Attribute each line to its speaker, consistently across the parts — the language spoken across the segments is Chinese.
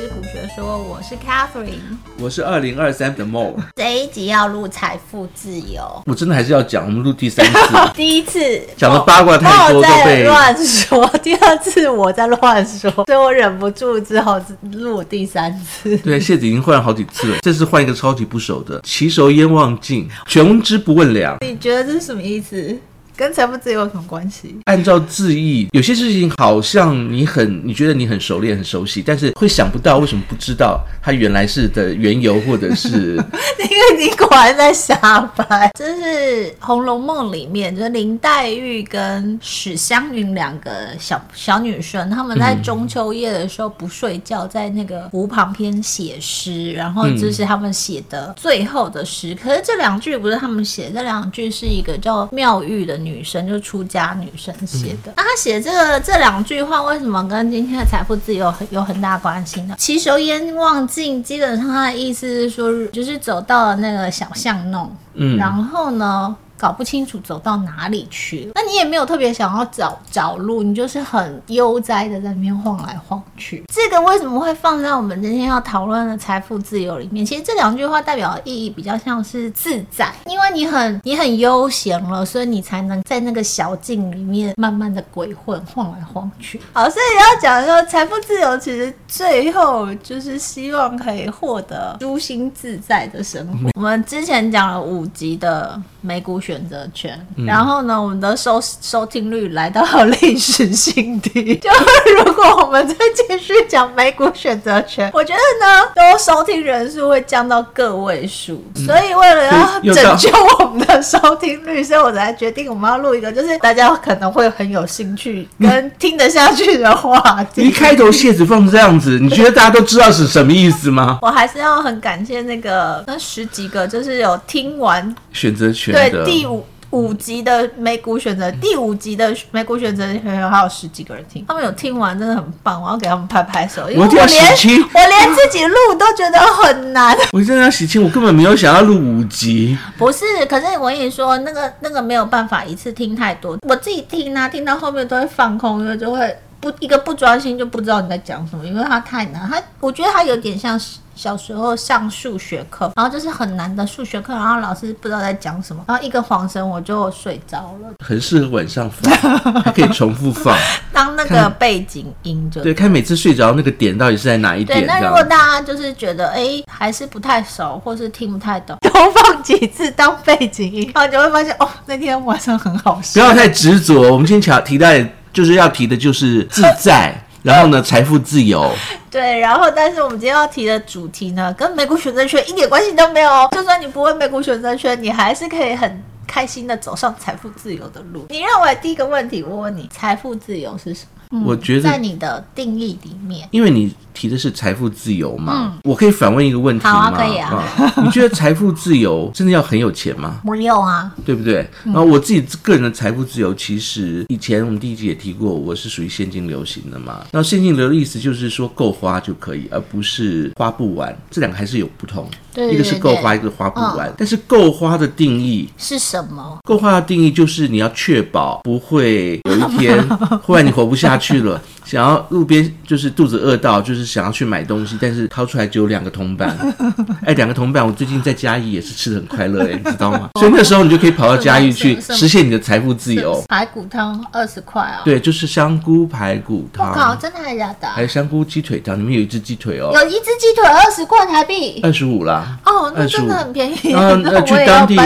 Speaker 1: 是古学说，我是 Catherine，
Speaker 2: 我是二零二三的 Mo。
Speaker 1: 这一集要录财富自由，
Speaker 2: 我真的还是要讲，我们录第三次，
Speaker 1: 第一次
Speaker 2: 讲的八卦太多都被
Speaker 1: 乱说，第二次我在乱说，所以我忍不住之后录第三次。
Speaker 2: 对，谢子已经换了好几次了，这次换一个超级不熟的，其熟烟忘尽，全知不问良。
Speaker 1: 你觉得这是什么意思？跟财富自由有什么关系？
Speaker 2: 按照字义，有些事情好像你很，你觉得你很熟练、很熟悉，但是会想不到为什么不知道它原来是的缘由，或者是 因
Speaker 1: 为你果然在瞎掰。这是《红楼梦》里面，就是林黛玉跟史湘云两个小小女生，她们在中秋夜的时候不睡觉，在那个湖旁边写诗，然后这是他们写的最后的诗。可是这两句不是他们写，这两句是一个叫妙玉的女。女生就是出家女生写的。那她写这个这两句话，为什么跟今天的财富自由很有很大关系呢？其实烟望尽，基本上他的意思是说，就是走到了那个小巷弄，嗯，然后呢，搞不清楚走到哪里去了，那你也没有特别想要找找路，你就是很悠哉的在那边晃来晃去。这个为什么会放在我们今天要讨论的财富自由里面？其实这两句话代表的意义比较像是自在，因为你很你很悠闲了，所以你才能在那个小径里面慢慢的鬼混，晃来晃去。好，所以要讲说财富自由，其实最后就是希望可以获得舒心自在的生活。我们之前讲了五集的美股选择权，然后呢，我们的收收听率来到了历史新低。就是如果我们再继续讲美股选择权，我觉得呢，都收听人数会降到个位数。所以为了要拯救我们的收听率，所以我才决定我们要录一个，就是大家可能会很有兴趣跟听得下去的话题。
Speaker 2: 一开头谢子凤这样子，你觉得大家都知道是什么意思吗？
Speaker 1: 我还是要很感谢那个那十几个，就是有听完
Speaker 2: 选择权
Speaker 1: 对第五。五集的美股选择，第五集的美股选择权还有十几个人听，他们有听完，真的很棒，我要给他们拍拍手。因为我连我连自己录都觉得很难。
Speaker 2: 我真的要洗清，我根本没有想要录五集。
Speaker 1: 不是，可是我跟你说，那个那个没有办法一次听太多，我自己听啊，听到后面都会放空，因为就会不一个不专心，就不知道你在讲什么，因为它太难。它我觉得它有点像。小时候上数学课，然后就是很难的数学课，然后老师不知道在讲什么，然后一个晃神我就睡着了。
Speaker 2: 很适合晚上放，还可以重复放，
Speaker 1: 当那个背景音就对，
Speaker 2: 对，看每次睡着那个点到底是在哪一点。
Speaker 1: 对，那如果大家就是觉得哎还是不太熟，或是听不太懂，多放几次当背景音，然后你就会发现哦，那天晚上很好睡。
Speaker 2: 不要太执着，我们今天提到就是要提的就是自在。然后呢，财富自由。
Speaker 1: 对，然后但是我们今天要提的主题呢，跟美股选择权一点关系都没有哦。就算你不会美股选择权，你还是可以很开心的走上财富自由的路。你认为第一个问题，我问你，财富自由是什么？嗯、
Speaker 2: 我觉得
Speaker 1: 在你的定义里面，
Speaker 2: 因为你提的是财富自由嘛，嗯、我可以反问一个问题吗？
Speaker 1: 好啊，可以啊。
Speaker 2: 嗯、你觉得财富自由真的要很有钱吗？
Speaker 1: 不用啊，
Speaker 2: 对不对？然后我自己个人的财富自由，其实以前我们第一集也提过，我是属于现金流型的嘛。那现金流的意思就是说够花就可以，而不是花不完。这两个还是有不同。对，对，对，对，一个是够花，一个花不完。嗯、但是够花的定义
Speaker 1: 是什么？
Speaker 2: 够花的定义就是你要确保不会有一天 忽然你活不下去。了，想要路边就是肚子饿到，就是想要去买东西，但是掏出来只有两个铜板。哎，两个铜板，我最近在嘉义也是吃的很快乐，哎，你知道吗？所以那时候你就可以跑到嘉义去实现你的财富自由。
Speaker 1: 排骨汤二十块啊？
Speaker 2: 对，就是香菇排骨汤。
Speaker 1: 我靠，真的还是假的？
Speaker 2: 还有香菇鸡腿汤，里面有一只鸡腿哦。
Speaker 1: 有一只鸡腿二十块台币？
Speaker 2: 二十五啦。
Speaker 1: 哦，那真的很便宜。
Speaker 2: 然后那去当地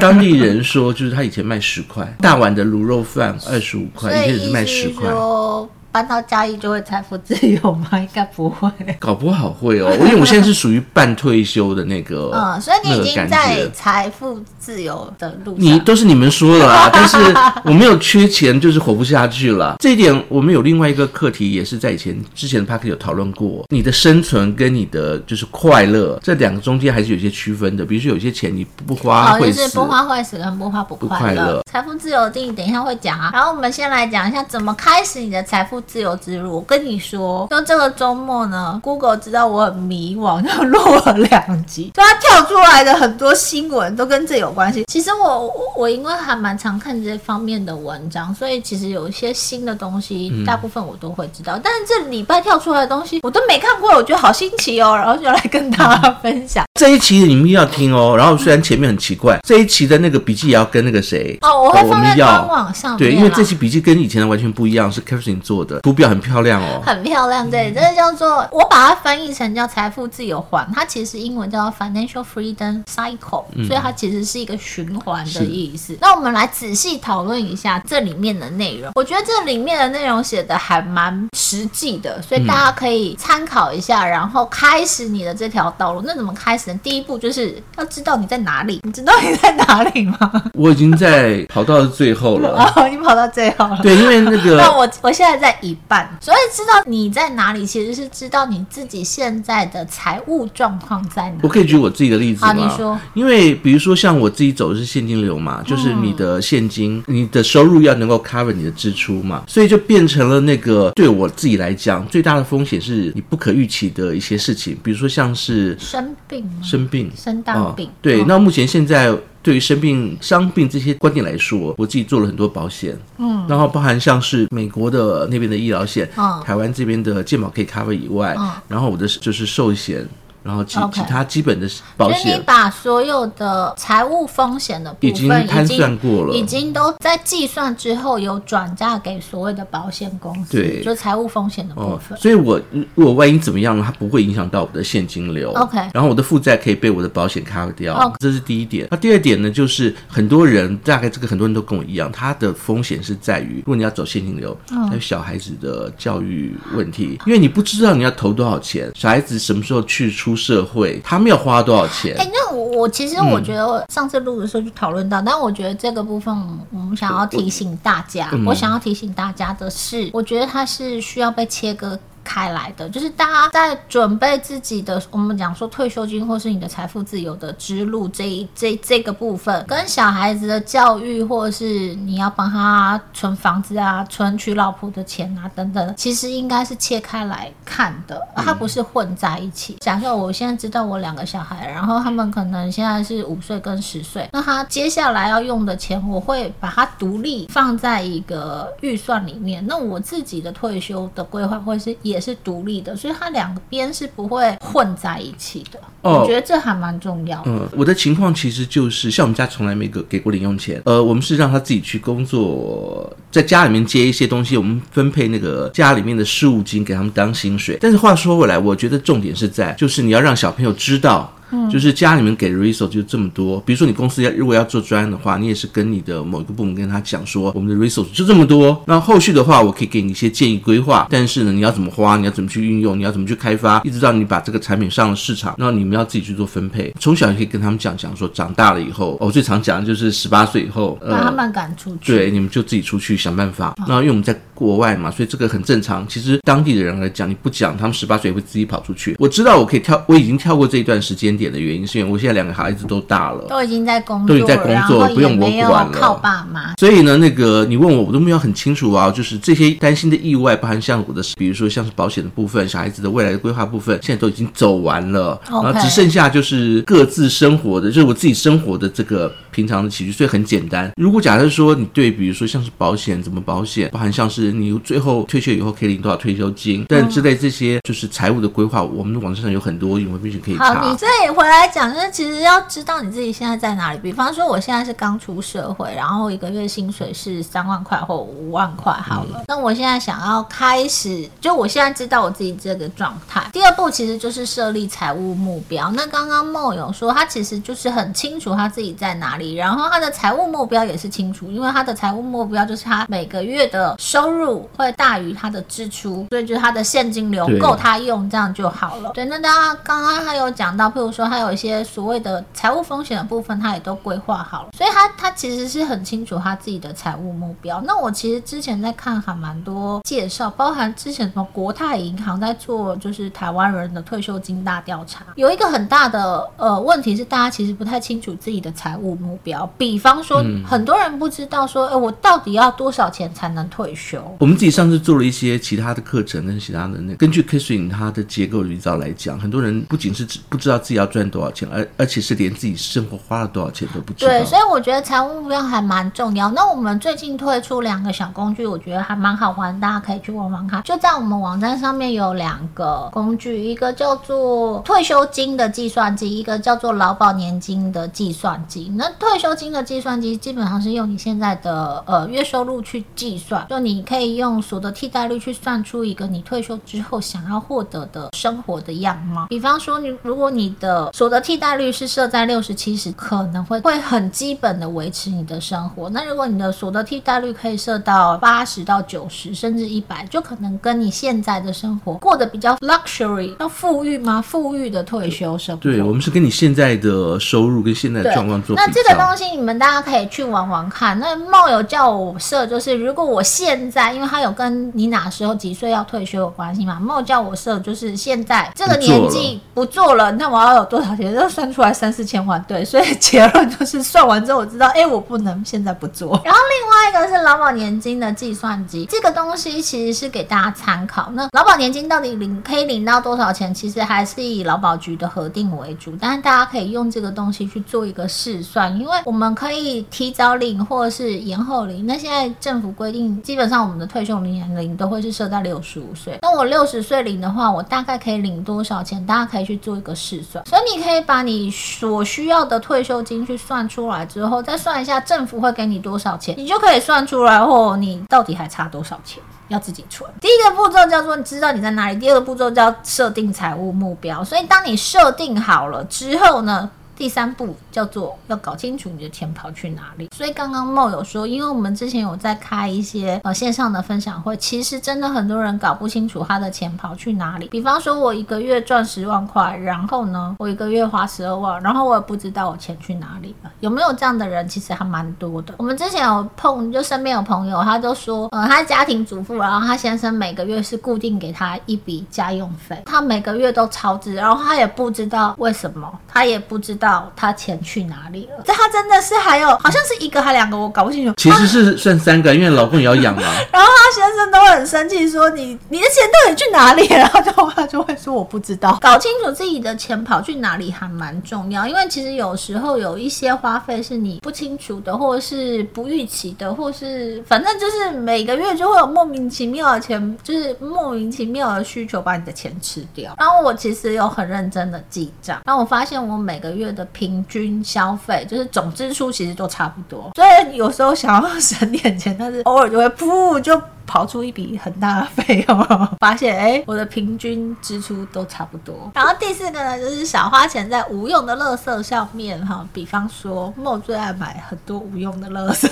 Speaker 2: 当地人说，就是他以前卖十块大碗的卤肉饭，二十五块，以前是卖十块。Oh.
Speaker 1: 搬到嘉义就会财富自由吗？应该不会，
Speaker 2: 搞不好会哦。因为我现在是属于半退休的那个，
Speaker 1: 嗯，所以你已经在财富自由的路上。
Speaker 2: 你都是你们说的啦，但是我没有缺钱，就是活不下去了。这一点我们有另外一个课题，也是在以前之前的 Podcast 有讨论过。你的生存跟你的就是快乐这两个中间还是有些区分的。比如说有些钱你不花会死，
Speaker 1: 就是不花会死跟不花不快乐。财富自由的定义等一下会讲啊。然后我们先来讲一下怎么开始你的财富。自由之路。我跟你说，就这个周末呢，Google 知道我很迷惘，就录了两集，就它跳出来的很多新闻都跟这有关系。其实我我因为还蛮常看这方面的文章，所以其实有一些新的东西，大部分我都会知道。嗯、但是这礼拜跳出来的东西我都没看过，我觉得好新奇哦，然后就来跟大家分享。
Speaker 2: 这一期你们要听哦，然后虽然前面很奇怪，这一期的那个笔记也要跟那个谁
Speaker 1: 哦，我会放在官网上面。
Speaker 2: 对，因为这期笔记跟以前的完全不一样，是 Katherine 做的，图表很漂亮哦，
Speaker 1: 很漂亮。对，这个叫做我把它翻译成叫财富自由环，它其实英文叫做 Financial Freedom Cycle，所以它其实是一个循环的意思。那我们来仔细讨论一下这里面的内容。我觉得这里面的内容写的还蛮实际的，所以大家可以参考一下，然后开始你的这条道路。那怎么开始呢？第一步就是要知道你在哪里。你知道你在哪里吗？
Speaker 2: 我已经在跑到最后了。
Speaker 1: 哦，你跑到最后了。
Speaker 2: 对，因为那个
Speaker 1: 那我我现在在一半，所以知道你在哪里，其实是知道你自己现在的财务状况在哪里。
Speaker 2: 我可以举我自己的例子吗？
Speaker 1: 好，你说。
Speaker 2: 因为比如说像我自己走的是现金流嘛，就是你的现金、嗯、你的收入要能够 cover 你的支出嘛，所以就变成了那个对我自己来讲最大的风险是你不可预期的一些事情，比如说像是
Speaker 1: 生病？
Speaker 2: 生病，
Speaker 1: 生大病。哦、
Speaker 2: 对、哦，那目前现在。对于生病、伤病这些观点来说，我自己做了很多保险，嗯，然后包含像是美国的那边的医疗险，嗯，台湾这边的健保可以 cover 以外，嗯，然后我的就是寿险。然后其其他基本的保险，
Speaker 1: 所以你把所有的财务风险的部分已经
Speaker 2: 摊算过了，
Speaker 1: 已经都在计算之后有转嫁给所谓的保险公司，
Speaker 2: 对，
Speaker 1: 就财务风险的部分。
Speaker 2: 哦、所以我如果万一怎么样呢？它不会影响到我的现金流。
Speaker 1: OK，
Speaker 2: 然后我的负债可以被我的保险 cover 掉，okay. 这是第一点。那第二点呢，就是很多人大概这个很多人都跟我一样，他的风险是在于，如果你要走现金流，还有小孩子的教育问题，因为你不知道你要投多少钱，小孩子什么时候去出社会，他们要花多少钱？
Speaker 1: 哎、欸，那我我其实我觉得我上次录的时候就讨论到、嗯，但我觉得这个部分我们想要提醒大家，我想要提醒大家的是，我觉得它是需要被切割。开来的就是大家在准备自己的，我们讲说退休金或是你的财富自由的之路这一这这个部分，跟小孩子的教育，或者是你要帮他存房子啊、存娶老婆的钱啊等等，其实应该是切开来看的，它不是混在一起。假设我现在知道我两个小孩，然后他们可能现在是五岁跟十岁，那他接下来要用的钱，我会把它独立放在一个预算里面。那我自己的退休的规划会是也。也是独立的，所以它两边是不会混在一起的。哦，我觉得这还蛮重要的。
Speaker 2: 嗯，我的情况其实就是，像我们家从来没给给过零用钱。呃，我们是让他自己去工作，在家里面接一些东西，我们分配那个家里面的事务金给他们当薪水。但是话说回来，我觉得重点是在，就是你要让小朋友知道。嗯，就是家里面给的 resource 就这么多。比如说你公司要如果要做专案的话，你也是跟你的某一个部门跟他讲说，我们的 resource 就这么多。那后续的话，我可以给你一些建议规划。但是呢，你要怎么花，你要怎么去运用，你要怎么去开发，一直到你把这个产品上了市场，那你们要自己去做分配。从小也可以跟他们讲讲说，长大了以后，我最常讲的就是十八岁以后，
Speaker 1: 把他们赶出去。
Speaker 2: 对，你们就自己出去想办法。那因为我们在国外嘛，所以这个很正常。其实当地的人来讲，你不讲，他们十八岁也会自己跑出去。我知道我可以跳，我已经跳过这一段时间点的原因，是因为我。现在两个孩子都大了，
Speaker 1: 都已经在工作，
Speaker 2: 都已经在工作，不用我管了，
Speaker 1: 靠爸妈。
Speaker 2: 所以呢，那个你问我，我都没有很清楚啊。就是这些担心的意外，包含像我的，比如说像是保险的部分，小孩子的未来的规划部分，现在都已经走完了.然后只只剩下就是各自生活的，就是我自己生活的这个平常的起居，所以很简单。如果假设说你对，比如说像是保险怎么保险，包含像是你最后退休以后可以领多少退休金，但之类这些就是财务的规划，我们的网站上有很多，因为必须可以查。
Speaker 1: 好，你这里回来讲，就是其实要知道你自己现在在哪里。比方说，我现在是刚出社会，然后一个月薪水是三万块或五万块，好了、嗯。那我现在想要开始，就我现在知道我自己这个状态。第二步其实就是设立财务目标。那刚刚梦有说，他其实就是很清楚他自己在哪里，然后他的财务目标也是清楚，因为他的财务目标就是他每个月的收入会大于他的支出，所以就是他的现金流够他用，这样就好了。对，那大家刚刚他有讲到，譬如说他有一些所谓的财务风险的部分，他也都规划好了，所以他他其实是很清楚他自己的财务目标。那我其实之前在看还蛮多介绍，包含之前什么国泰银行在做就是台湾人的退休金大调查，有一个很大的呃问题是，大家其实不太清楚自己的财务目目标。比方说，嗯、很多人不知道说，哎，我到底要多少钱才能退休？
Speaker 2: 我们自己上次做了一些其他的课程跟其他的那，根据 Katherine 它的结构里造来讲，很多人不仅是不知道自己要赚多少钱，而而且是连自己生活花了多少钱都不知道。
Speaker 1: 对，所以我觉得财务目标还蛮重要。那我们最近推出两个小工具，我觉得还蛮好玩，大家可以去玩玩看。就在我们网站上面有两个工具，一个叫做退休金的计算机，一个叫做劳保年金的计算机。那退休金的计算机基本上是用你现在的呃月收入去计算，就你可以用所得替代率去算出一个你退休之后想要获得的生活的样貌。比方说，你如果你的所得替代率是设在六十七十，可能会会很基本的维持你的生活。那如果你的所得替代率可以设到八十到九十，甚至一百，就可能跟你现在的生活过得比较 luxury，要富裕吗？富裕的退休生活。
Speaker 2: 对，我们是跟你现在的收入跟现在的状况做。
Speaker 1: 那这个东西你们大家可以去玩玩看。那梦有叫我设，就是如果我现在，因为他有跟你哪时候几岁要退休有关系嘛，梦叫我设就是现在这个年纪不做了，那我要有多少钱？就算出来三四千万。对，所以结论就是算完之后我知道，哎，我不能现在不做。然后另外一个是劳保年金的计算机，这个东西其实是给大家参考。那劳保年金到底领可以领到多少钱？其实还是以劳保局的核定为主，但是大家可以用这个东西去做一个试算，因为我们可以提早领或者是延后领。那现在政府规定，基本上我们的退休年龄都会是设在六十五岁。那我六十岁领的话，我大概可以领多少钱？大家可以去做一个试算。所以你可以把你所需要的退休金去算出来之后，再算一下政府会给你多少钱，你就可以算出来哦你到底还差多少钱。要自己存。第一个步骤叫做你知道你在哪里，第二个步骤叫设定财务目标。所以当你设定好了之后呢，第三步叫做要搞清楚你的钱跑去哪里。所以刚刚梦有说，因为我们之前有在开一些呃线上的分享会，其实真的很多人搞不清楚他的钱跑去哪里。比方说，我一个月赚十万块，然后呢，我一个月花十二万，然后我也不知道我钱去哪里了。有没有这样的人？其实还蛮多的。我们之前有碰，就身边有朋友，他就说，呃，他家庭主妇，然后他先生每个月是固定给他一笔家用费，他每个月都超支，然后他也不知道为什么，他也不知道。他钱去哪里了？这他真的是还有，好像是一个还两个，我搞不清楚。
Speaker 2: 其实是算三个，因为老公也要养嘛。
Speaker 1: 然后他先生都很生气，说你你的钱到底去哪里了？然后就他就会说我不知道。搞清楚自己的钱跑去哪里还蛮重要，因为其实有时候有一些花费是你不清楚的，或者是不预期的，或是反正就是每个月就会有莫名其妙的钱，就是莫名其妙的需求把你的钱吃掉。然后我其实有很认真的记账，然后我发现我每个月的平平均消费就是总支出其实都差不多，所以有时候想要 省点钱，但是偶尔就会噗就。跑出一笔很大的费用，发现哎，我的平均支出都差不多。然后第四个呢，就是少花钱在无用的垃圾上面哈，比方说，梦最爱买很多无用的垃圾，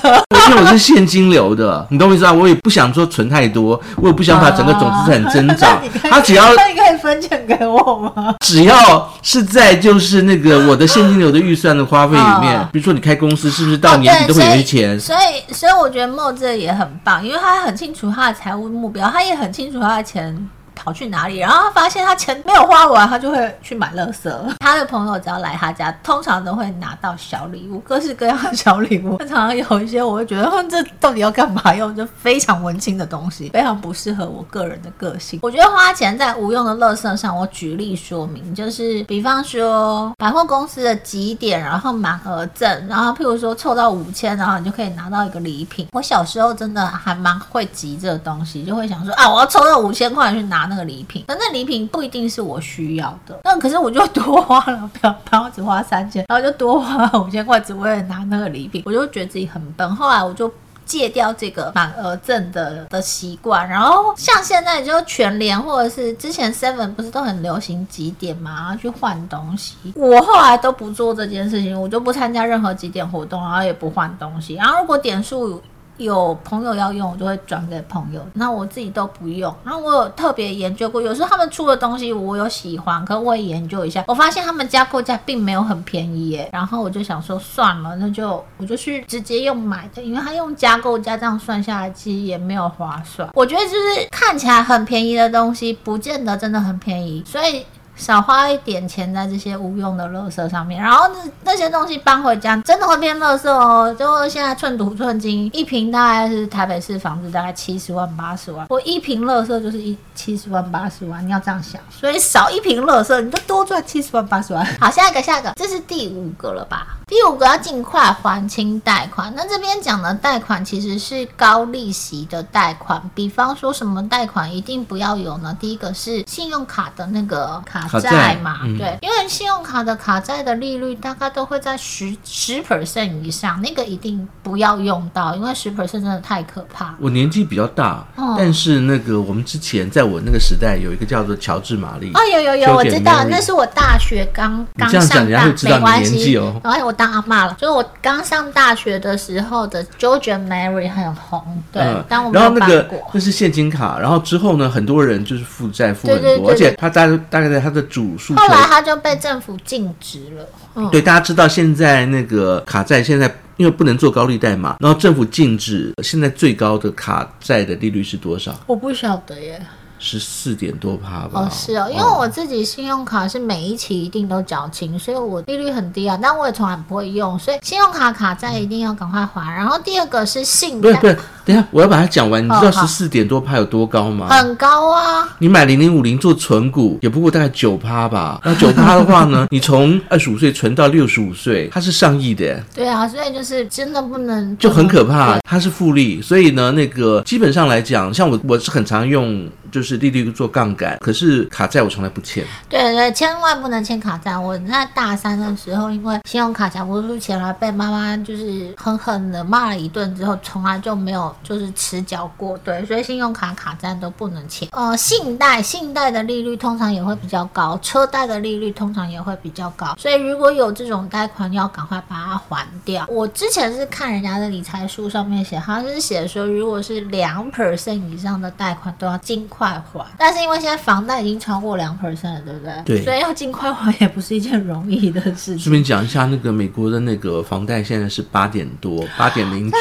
Speaker 2: 因为我是现金流的，你懂我意思啊？我也不想说存太多，我也不想把整个总资产增长。他只要
Speaker 1: 以分钱给我吗？
Speaker 2: 只要是在就是那个我的现金流的预算的花费里面，比如说你开公司，是不是到年底都会有些钱？
Speaker 1: 所以，所以我觉得莫这也很棒，因为他很清楚。他的财务目标，他也很清楚他的钱跑去哪里，然后他发现他钱没有花完，他就会去买乐色。他的朋友只要来他家，通常都会拿到小礼物，各式各样的小礼物。常常有一些我会觉得，哼，这到底要干嘛用？就非常文青的东西，非常不适合我个人的个性。我觉得花钱在无用的乐色上，我举例说明，就是比方说百货公司的集点，然后满额赠，然后譬如说凑到五千，然后你就可以拿到一个礼品。我小时候真的还蛮会集这个东西，就会想说啊，我要凑到五千块去拿。那个礼品，但那礼品不一定是我需要的，那可是我就多花了，不要，然后只花三千，然后就多花了五千块，只为了拿那个礼品，我就觉得自己很笨。后来我就戒掉这个满额赠的的习惯，然后像现在就全联或者是之前 Seven 不是都很流行集点嘛，然后去换东西，我后来都不做这件事情，我就不参加任何集点活动，然后也不换东西，然后如果点数。有朋友要用，我就会转给朋友。那我自己都不用。然后我有特别研究过，有时候他们出的东西我有喜欢，可我也研究一下，我发现他们加购价并没有很便宜耶。然后我就想说算了，那就我就去直接用买的，因为他用加购价这样算下来，其实也没有划算。我觉得就是看起来很便宜的东西，不见得真的很便宜。所以。少花一点钱在这些无用的垃圾上面，然后那那些东西搬回家真的会变垃圾哦。就现在寸土寸金，一平大概是台北市房子大概七十万八十万，我一平垃圾就是一七十万八十万，你要这样想，所以少一坪垃圾你就多赚七十万八十万。好，下一个下一个，这是第五个了吧？第五个要尽快还清贷款。那这边讲的贷款其实是高利息的贷款，比方说什么贷款一定不要有呢？第一个是信用卡的那个卡。卡债嘛，嗯、对，因为信用卡的卡债的利率大概都会在十十 percent 以上，那个一定不要用到，因为十 percent 真的太可怕。
Speaker 2: 我年纪比较大，嗯、但是那个我们之前在我那个时代有一个叫做乔治玛丽。
Speaker 1: 哦，有有有，我知道，那是我大学刚刚上大，没关系哦。然后我当阿妈了，就是我刚上大学的时候的 George Mary 很红，对，嗯、但我没有办过。然后那个
Speaker 2: 那是现金卡，然后之后呢，很多人就是负债负很多，对对对对，而且他大大概在他。的主诉求，后
Speaker 1: 来他就被政府禁止了。嗯、
Speaker 2: 对，大家知道现在那个卡债，现在因为不能做高利贷嘛，然后政府禁止。现在最高的卡债的利率是多少？
Speaker 1: 我不晓得耶。
Speaker 2: 十四点多趴吧。
Speaker 1: 哦，是哦，因为我自己信用卡是每一期一定都缴清，所以我利率很低啊。但我也从来不会用，所以信用卡卡债一定要赶快还。然后第二个是信贷，
Speaker 2: 不是不是，等下我要把它讲完。你知道十四点多趴有多高吗？
Speaker 1: 很高啊！
Speaker 2: 你买零零五零做存股也不过大概九趴吧。那九趴的话呢，你从二十五岁存到六十五岁，它是上亿的。
Speaker 1: 对啊，所以就是真的不能
Speaker 2: 就很可怕，它是复利。所以呢，那个基本上来讲，像我我是很常用。就是利率做杠杆，可是卡债我从来不欠。
Speaker 1: 对对，千万不能欠卡债。我在大三的时候，因为信用卡缴不出钱来，被妈妈就是狠狠的骂了一顿之后，从来就没有就是迟缴过。对，所以信用卡卡债都不能欠。呃，信贷信贷的利率通常也会比较高，车贷的利率通常也会比较高。所以如果有这种贷款，要赶快把它还掉。我之前是看人家的理财书上面写，好像是写说，如果是两 percent 以上的贷款，都要尽快。还，但是因为现在房贷已经超过两 percent 了，对不对？
Speaker 2: 对，
Speaker 1: 所以要尽快还也不是一件容易的事情。
Speaker 2: 顺便讲一下，那个美国的那个房贷现在是八点多，八点零九。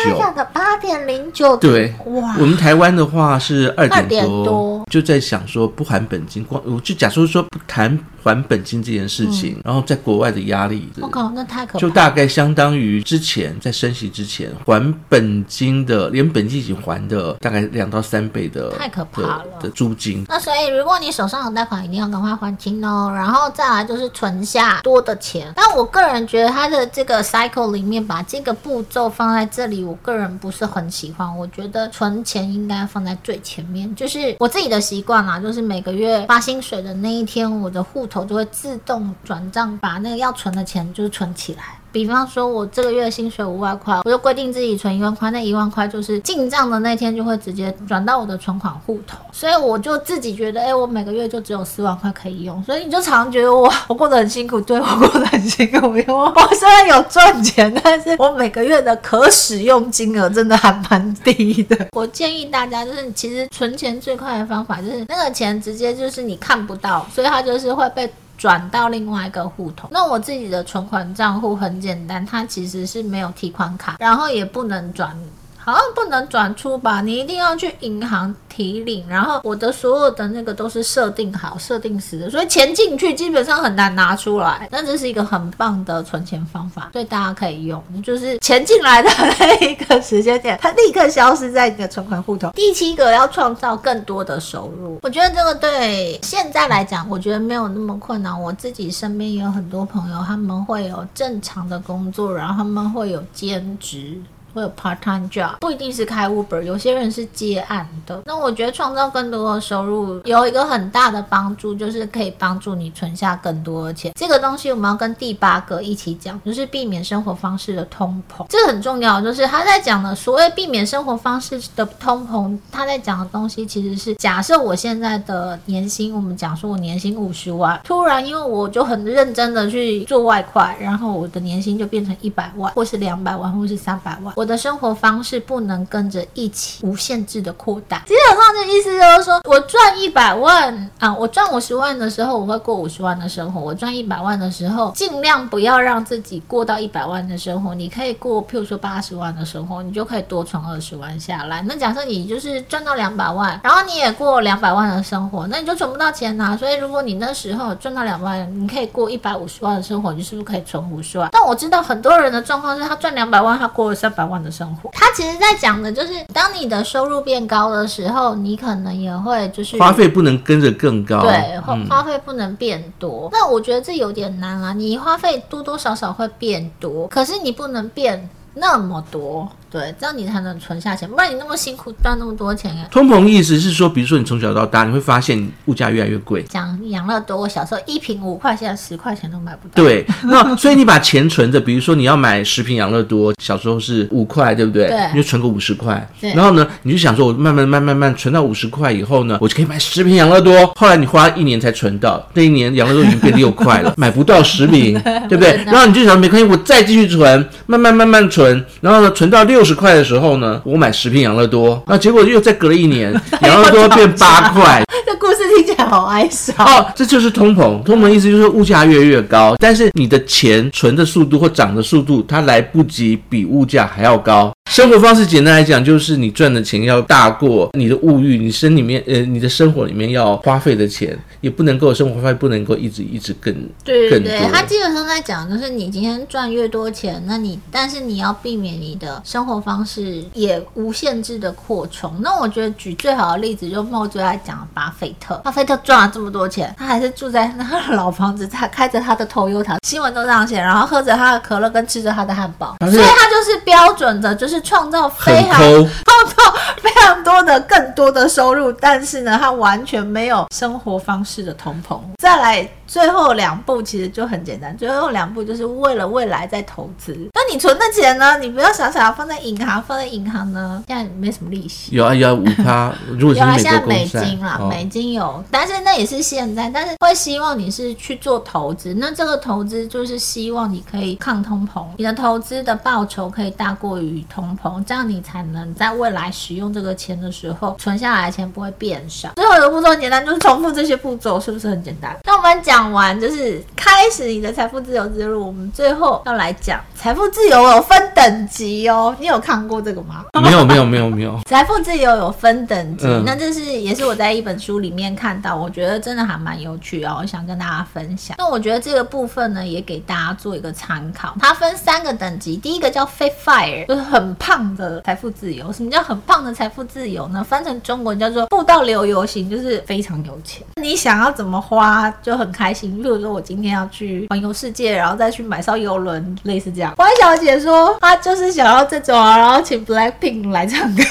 Speaker 1: 八点零九？
Speaker 2: 对，哇。我们台湾的话是二点多，就在想说不还本金，光我就假设说不谈。还本金这件事情，嗯、然后在国外的压力，
Speaker 1: 我靠，那太可怕。
Speaker 2: 就大概相当于之前在升息之前还本金的，连本金已经还的大概两到三倍的，
Speaker 1: 太可怕了
Speaker 2: 的，的租金。
Speaker 1: 那所以，如果你手上有贷款，一定要赶快还清哦。然后再来就是存下多的钱。但我个人觉得，他的这个 cycle 里面把这个步骤放在这里，我个人不是很喜欢。我觉得存钱应该放在最前面，就是我自己的习惯啦，就是每个月发薪水的那一天，我的户头就会自动转账，把那个要存的钱就是存起来。比方说，我这个月薪水五万块，我就规定自己存一万块，那一万块就是进账的那天就会直接转到我的存款户头，所以我就自己觉得，哎、欸，我每个月就只有四万块可以用，所以你就常觉得我我过得很辛苦，对，我过得很辛苦，因为我虽然有赚钱，但是我每个月的可使用金额真的还蛮低的。我建议大家，就是其实存钱最快的方法就是那个钱直接就是你看不到，所以它就是会被。转到另外一个户头。那我自己的存款账户很简单，它其实是没有提款卡，然后也不能转。好像不能转出吧？你一定要去银行提领，然后我的所有的那个都是设定好、设定死的，所以钱进去基本上很难拿出来。那这是一个很棒的存钱方法，所以大家可以用。就是钱进来的那一个时间点，它立刻消失在你的存款户头。第七个要创造更多的收入，我觉得这个对现在来讲，我觉得没有那么困难。我自己身边也有很多朋友，他们会有正常的工作，然后他们会有兼职。会有 part time job，不一定是开 Uber，有些人是接案的。那我觉得创造更多的收入有一个很大的帮助，就是可以帮助你存下更多的钱。这个东西我们要跟第八个一起讲，就是避免生活方式的通膨。这个很重要，就是他在讲的所谓避免生活方式的通膨，他在讲的东西其实是假设我现在的年薪，我们讲说我年薪五十万，突然因为我就很认真的去做外快，然后我的年薪就变成一百万，或是两百万，或是三百万。我的生活方式不能跟着一起无限制的扩大。基本上的意思就是说，我赚一百万啊，我赚五十万的时候，我会过五十万的生活；我赚一百万的时候，尽量不要让自己过到一百万的生活。你可以过，譬如说八十万的生活，你就可以多存二十万下来。那假设你就是赚到两百万，然后你也过两百万的生活，那你就存不到钱呐、啊。所以如果你那时候赚到两百万，你可以过一百五十万的生活，你是不是可以存五十万？但我知道很多人的状况是他赚两百万，他过了三百万的生活。他其实在讲的就是，当你的收入变高的时候，你可能也会就是
Speaker 2: 花费不能跟着更高，
Speaker 1: 对，花花费不能变多。嗯、那我觉得这有点难啊，你花费多多少少会变多，可是你不能变那么多。对，这样你才能存下钱，不然你那么辛苦赚那么多钱呀。
Speaker 2: 通膨意思是说，比如说你从小到大，你会发现物价越来越贵。
Speaker 1: 讲养乐多，我小时候一瓶五块，现在十块钱都买不到。
Speaker 2: 对，那所以你把钱存着，比如说你要买十瓶养乐多，小时候是五块，对不对？
Speaker 1: 对。
Speaker 2: 你就存个五十块。
Speaker 1: 对。
Speaker 2: 然后呢，你就想说，我慢慢慢慢慢存到五十块以后呢，我就可以买十瓶养乐多。后来你花一年才存到，那一年养乐多已经变六块了，买不到十瓶，对不对？然后你就想没关系，我再继续存，慢慢慢慢存，然后呢，存到六十块的时候呢。我买十瓶养乐多，那结果又再隔了一年，养乐多变八块。
Speaker 1: 这故事听起来好哀伤
Speaker 2: 哦。这就是通膨，通膨意思就是物价越来越高，但是你的钱存的速度或涨的速度，它来不及比物价还要高。生活方式简单来讲，就是你赚的钱要大过你的物欲，你身里面呃，你的生活里面要花费的钱也不能够，生活费不能够一直一直更
Speaker 1: 对对对。他基本上在讲，就是你今天赚越多钱，那你但是你要避免你的生活方式也无限制的扩充。那我觉得举最好的例子，就我最爱讲的巴菲特。巴菲特赚了这么多钱，他还是住在那个老房子，他开着他的 Toyota，新闻都这样写，然后喝着他的可乐跟吃着他的汉堡，所以他就是标准的，就是。创造非常 创造非常多的更多的收入，但是呢，他完全没有生活方式的通膨。再来。最后两步其实就很简单，最后两步就是为了未来在投资。那你存的钱呢？你不要想想要放在银行，放在银行呢，现在没什么利息。
Speaker 2: 有啊，有五趴。如果有啊，现在
Speaker 1: 美金啦，哦、美金有，但是那也是现在。但是会希望你是去做投资，那这个投资就是希望你可以抗通膨，你的投资的报酬可以大过于通膨，这样你才能在未来使用这个钱的时候，存下来的钱不会变少。最后一个步骤很简单，就是重复这些步骤，是不是很简单？那我们讲。讲完就是开始你的财富自由之路。我们最后要来讲财富自由有分等级哦。你有看过这个吗？
Speaker 2: 没有，没有，没有，没有。
Speaker 1: 财富自由有分等级，嗯、那这是也是我在一本书里面看到，我觉得真的还蛮有趣哦，我想跟大家分享。那我觉得这个部分呢，也给大家做一个参考。它分三个等级，第一个叫 Fit Fire，就是很胖的财富自由。什么叫很胖的财富自由呢？翻成中文叫做富到流油型，就是非常有钱。你想要怎么花就很开心。比如说我今天要去环游世界，然后再去买艘游轮，类似这样。关小姐说她就是想要这种啊，然后请 Blackpink 来唱歌，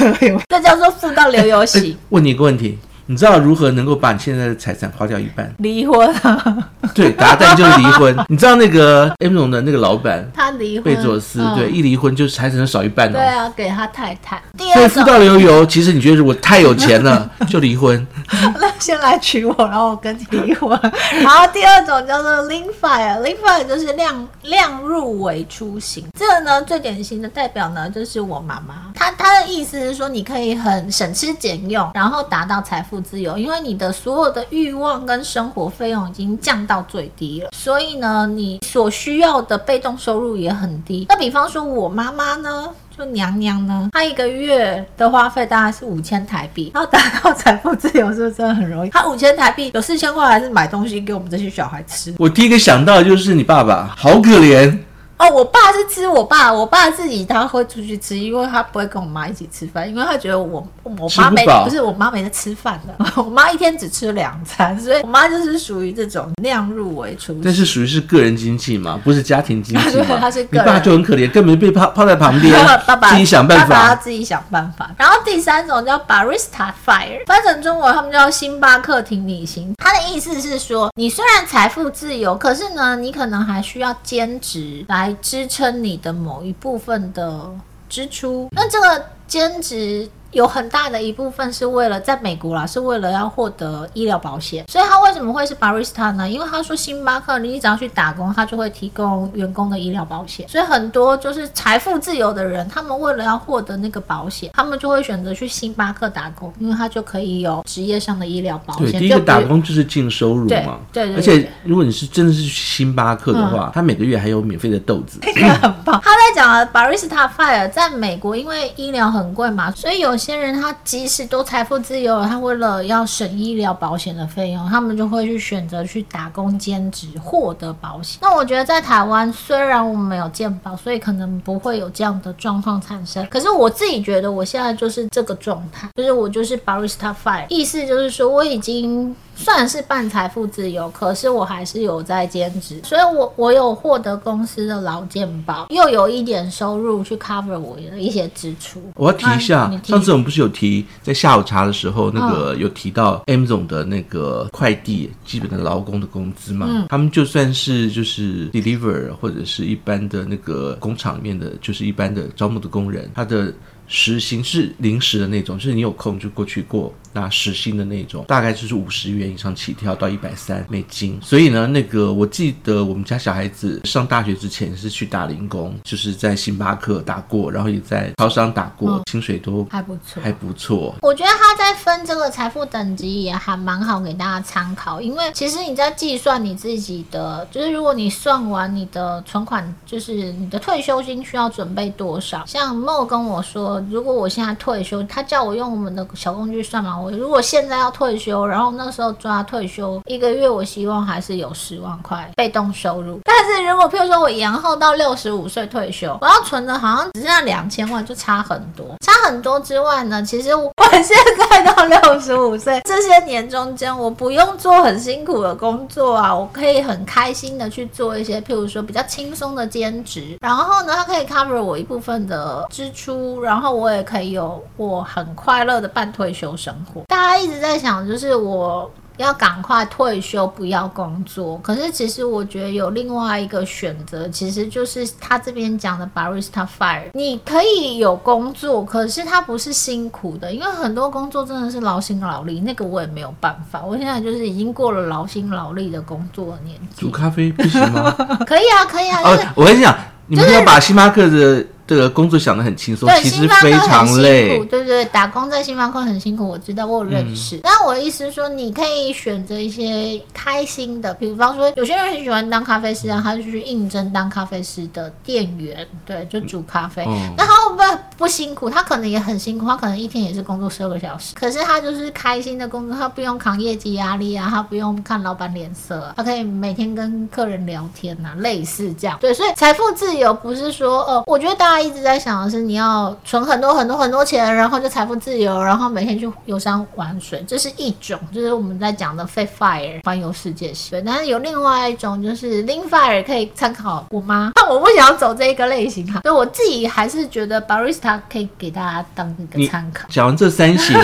Speaker 1: 这叫做富到流油型。
Speaker 2: 问你一个问题。你知道如何能够把你现在的财产花掉一半？
Speaker 1: 离婚啊！
Speaker 2: 对，答案就是离婚。你知道那个 Amazon 的那个老板，
Speaker 1: 他离婚，
Speaker 2: 贝佐斯，对，一离婚就财产少一半了。
Speaker 1: 对啊，给他太太。
Speaker 2: 所以富到流油，其实你觉得我太有钱了，就离婚。
Speaker 1: 那先来娶我，然后我跟你离婚。然后第二种叫做 Lean Fire，Lean Fire 就是量量入为出型。这个呢，最典型的代表呢，就是我妈妈。她她的意思是说，你可以很省吃俭用，然后达到财富。自由，因为你的所有的欲望跟生活费用已经降到最低了，所以呢，你所需要的被动收入也很低。那比方说，我妈妈呢，就娘娘呢，她一个月的花费大概是五千台币，要达到财富自由是不是真的很容易？她五千台币有四千块，还是买东西给我们这些小孩吃？
Speaker 2: 我第一个想到的就是你爸爸，好可怜。
Speaker 1: 哦，我爸是吃我爸，我爸自己他会出去吃，因为他不会跟我妈一起吃饭，因为他觉得我我妈没不，不是我妈没在吃饭的，我妈一天只吃两餐，所以我妈就是属于这种量入为出。
Speaker 2: 但是属于是个人经济嘛，不是家庭经济嘛。
Speaker 1: 他是个人，
Speaker 2: 你爸就很可怜，根本被泡泡在旁边，
Speaker 1: 爸爸
Speaker 2: 自己想办法，
Speaker 1: 爸爸要自己想办法。然后第三种叫 Barista Fire，翻成中文他们叫星巴克挺你行。他的意思是说，你虽然财富自由，可是呢，你可能还需要兼职来支撑你。的某一部分的支出，那这个兼职有很大的一部分是为了在美国啦，是为了要获得医疗保险。所以他为什么会是 barista 呢？因为他说星巴克，你只要去打工，他就会提供员工的医疗保险。所以很多就是财富自由的人，他们为了要获得那个保险，他们就会选择去星巴克打工，因为他就可以有职业上的医疗保险。
Speaker 2: 对，第一个打工就是净收入嘛。
Speaker 1: 对对，对，
Speaker 2: 而且如果你是真的是去星巴克的话，嗯、他每个月还有免费的豆子，
Speaker 1: 这个很棒。他在讲啊 barista fire 在美国，因为医疗很贵嘛，所以有些人他即使都财富自由了，他为了要省医疗保险的费用，他们就会去选择去打工兼职获得保险。那我觉得在台湾，虽然我们没有健保，所以可能不会有这样的状况产生。可是我自己觉得，我现在就是这个状态，就是我就是 barista fire，意思就是说我已经。算是半财富自由，可是我还是有在兼职，所以我我有获得公司的劳健保，又有一点收入去 cover 我的一些支出。
Speaker 2: 我要提一下，啊、上次我们不是有提在下午茶的时候，那个有提到 M 总的那个快递基本的劳工的工资嘛？嗯，他们就算是就是 deliver 或者是一般的那个工厂里面的，就是一般的招募的工人，他的。时薪是临时的那种，就是你有空就过去过，那时薪的那种，大概就是五十元以上起跳到一百三美金。所以呢，那个我记得我们家小孩子上大学之前是去打零工，就是在星巴克打过，然后也在超商打过，嗯、薪水都还不错，还不错。
Speaker 1: 我觉得他在分这个财富等级也还蛮好给大家参考，因为其实你在计算你自己的，就是如果你算完你的存款，就是你的退休金需要准备多少，像 Mo 跟我说。如果我现在退休，他叫我用我们的小工具算嘛。我如果现在要退休，然后那时候抓退休一个月，我希望还是有十万块被动收入。但是如果譬如说我延后到六十五岁退休，我要存的好像只剩下两千万，就差很多。差很多之外呢，其实我现在到六十五岁这些年中间，我不用做很辛苦的工作啊，我可以很开心的去做一些譬如说比较轻松的兼职，然后呢，它可以 cover 我一部分的支出，然后。我也可以有我很快乐的半退休生活。大家一直在想，就是我要赶快退休，不要工作。可是其实我觉得有另外一个选择，其实就是他这边讲的 barista fire。你可以有工作，可是它不是辛苦的，因为很多工作真的是劳心劳力，那个我也没有办法。我现在就是已经过了劳心劳力的工作的年纪。
Speaker 2: 煮咖啡不行吗？
Speaker 1: 可以啊，可以啊。
Speaker 2: 就是、哦，我跟你讲，你们要把星巴克的。这个工作想的很轻松，其实非常累。
Speaker 1: 对对对，打工在星巴克很辛苦，我知道，我有认识。那、嗯、我的意思是说，你可以选择一些开心的，比方说，有些人很喜欢当咖啡师啊，他就去应征当咖啡师的店员，对，就煮咖啡。嗯、那他会不会不辛苦？他可能也很辛苦，他可能一天也是工作十二个小时，可是他就是开心的工作，他不用扛业绩压力啊，他不用看老板脸色、啊，他可以每天跟客人聊天呐、啊，类似这样。对，所以财富自由不是说，哦、呃，我觉得大家。一直在想的是，你要存很多很多很多钱，然后就财富自由，然后每天去游山玩水，这是一种，就是我们在讲的 Fat Fire 环游世界型。对，但是有另外一种，就是 Lean Fire 可以参考我妈。但我不想走这一个类型哈，所以我自己还是觉得 Barista 可以给大家当一个参考。
Speaker 2: 讲完这三型，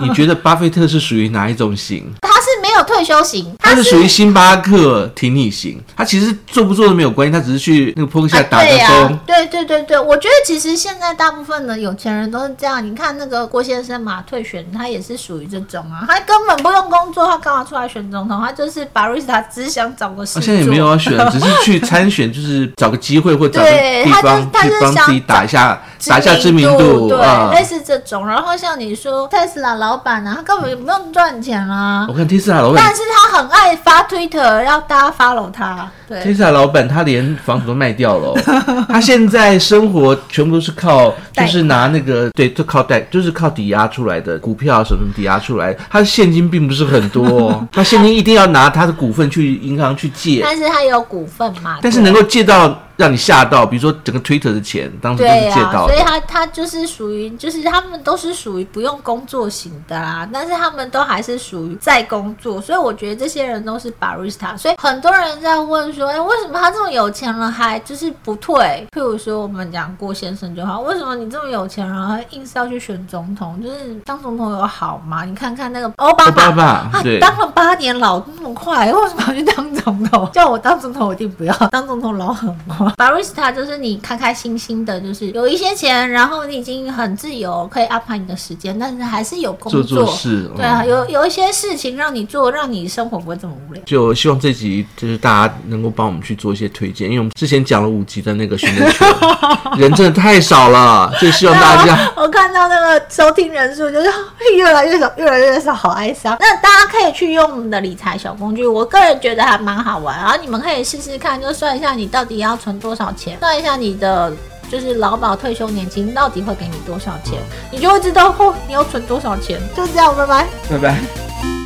Speaker 2: 你觉得巴菲特是属于哪一种型？
Speaker 1: 有退休型，
Speaker 2: 他是属于星巴克挺你型。他其实做不做都没有关系，他只是去那个扑克下打个工。
Speaker 1: 对对对对，我觉得其实现在大部分的有钱人都是这样。你看那个郭先生嘛，退选他也是属于这种啊，他根本不用工作，他干嘛出来选总统？他就是 Barista 只想找个事。
Speaker 2: 现在也没有要选，只是去参选，就是找个机会或找个地方去帮自己打一下打一下知名度，
Speaker 1: 对，类似这种。然后像你说特斯拉老板啊，他根本就不用赚钱啊。
Speaker 2: 我看特斯拉老板，
Speaker 1: 但是他很爱发 Twitter，要大家 follow 他。对，
Speaker 2: 特斯拉老板他连房子都卖掉了，他现在生活全部都是靠，就是拿那个对，就靠贷，就是靠抵押出来的股票什么抵押出来，他的现金并不是很多，他现金一定要拿他的股份去银行去借，
Speaker 1: 但是他有股份嘛，
Speaker 2: 但是能够借到。让你吓到，比如说整个 Twitter 的钱，当时就是借到的。
Speaker 1: 所以他他就是属于，就是他们都是属于不用工作型的啦，但是他们都还是属于在工作，所以我觉得这些人都是 barista。所以很多人在问说，哎，为什么他这么有钱了还就是不退？譬如说我们讲郭先生就好，为什么你这么有钱了还硬是要去选总统？就是当总统有好吗？你看看那个奥巴马，他当了八年老那么快，为什么要去当总统？叫我当总统我一定不要，当总统老很快。Barista 就是你开开心心的，就是有一些钱，然后你已经很自由，可以安排你的时间，但是还是有工作，
Speaker 3: 做做事，
Speaker 1: 对啊，有有一些事情让你做，让你生活不会这么无聊。
Speaker 2: 就希望这集就是大家能够帮我们去做一些推荐，因为我们之前讲了五集的那个训练群，人真的太少了，就希望大家。
Speaker 1: 我看到那个收听人数就是越来越少，越来越少，好哀伤。那大家可以去用我们的理财小工具，我个人觉得还蛮好玩，然后你们可以试试看，就算一下你到底要多少钱，算一下你的就是劳保退休年金到底会给你多少钱，你就会知道哦，你要存多少钱。就这样，拜拜，
Speaker 3: 拜拜。